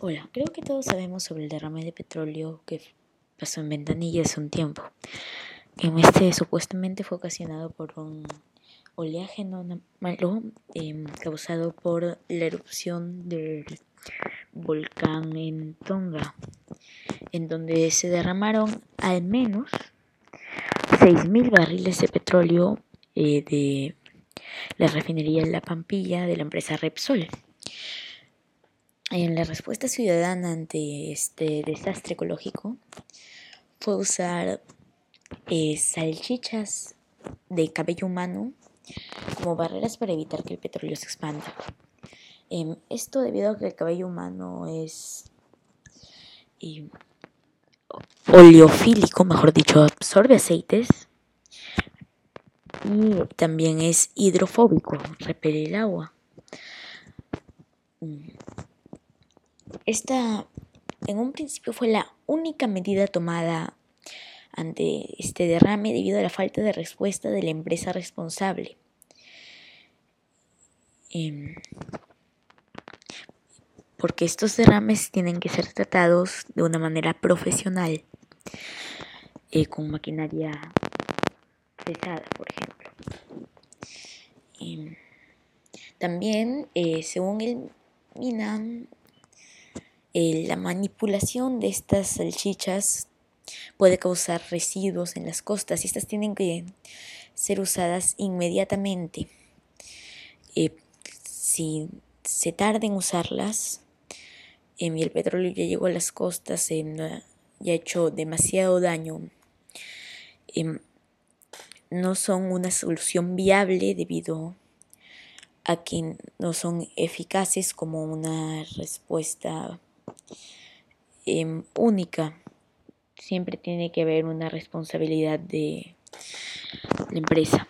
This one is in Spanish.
Hola, creo que todos sabemos sobre el derrame de petróleo que pasó en Ventanilla hace un tiempo. Este supuestamente fue ocasionado por un oleaje no malo em, causado por la erupción del volcán en Tonga, en donde se derramaron al menos 6.000 barriles de petróleo eh, de la refinería La Pampilla de la empresa Repsol. En la respuesta ciudadana ante este desastre ecológico fue usar eh, salchichas de cabello humano como barreras para evitar que el petróleo se expanda. Em, esto debido a que el cabello humano es eh, oleofílico, mejor dicho, absorbe aceites y también es hidrofóbico, repele el agua. Esta, en un principio, fue la única medida tomada ante este derrame debido a la falta de respuesta de la empresa responsable. Em, porque estos derrames tienen que ser tratados de una manera profesional, eh, con maquinaria pesada, por ejemplo. Em, también, eh, según el MINAM, eh, la manipulación de estas salchichas puede causar residuos en las costas y estas tienen que ser usadas inmediatamente. Eh, si se tarda en usarlas em, y el petróleo ya llegó a las costas y ya ha hecho demasiado daño, no son una solución viable debido a que no son eficaces como una respuesta Em, única. Siempre tiene que haber una responsabilidad de la empresa.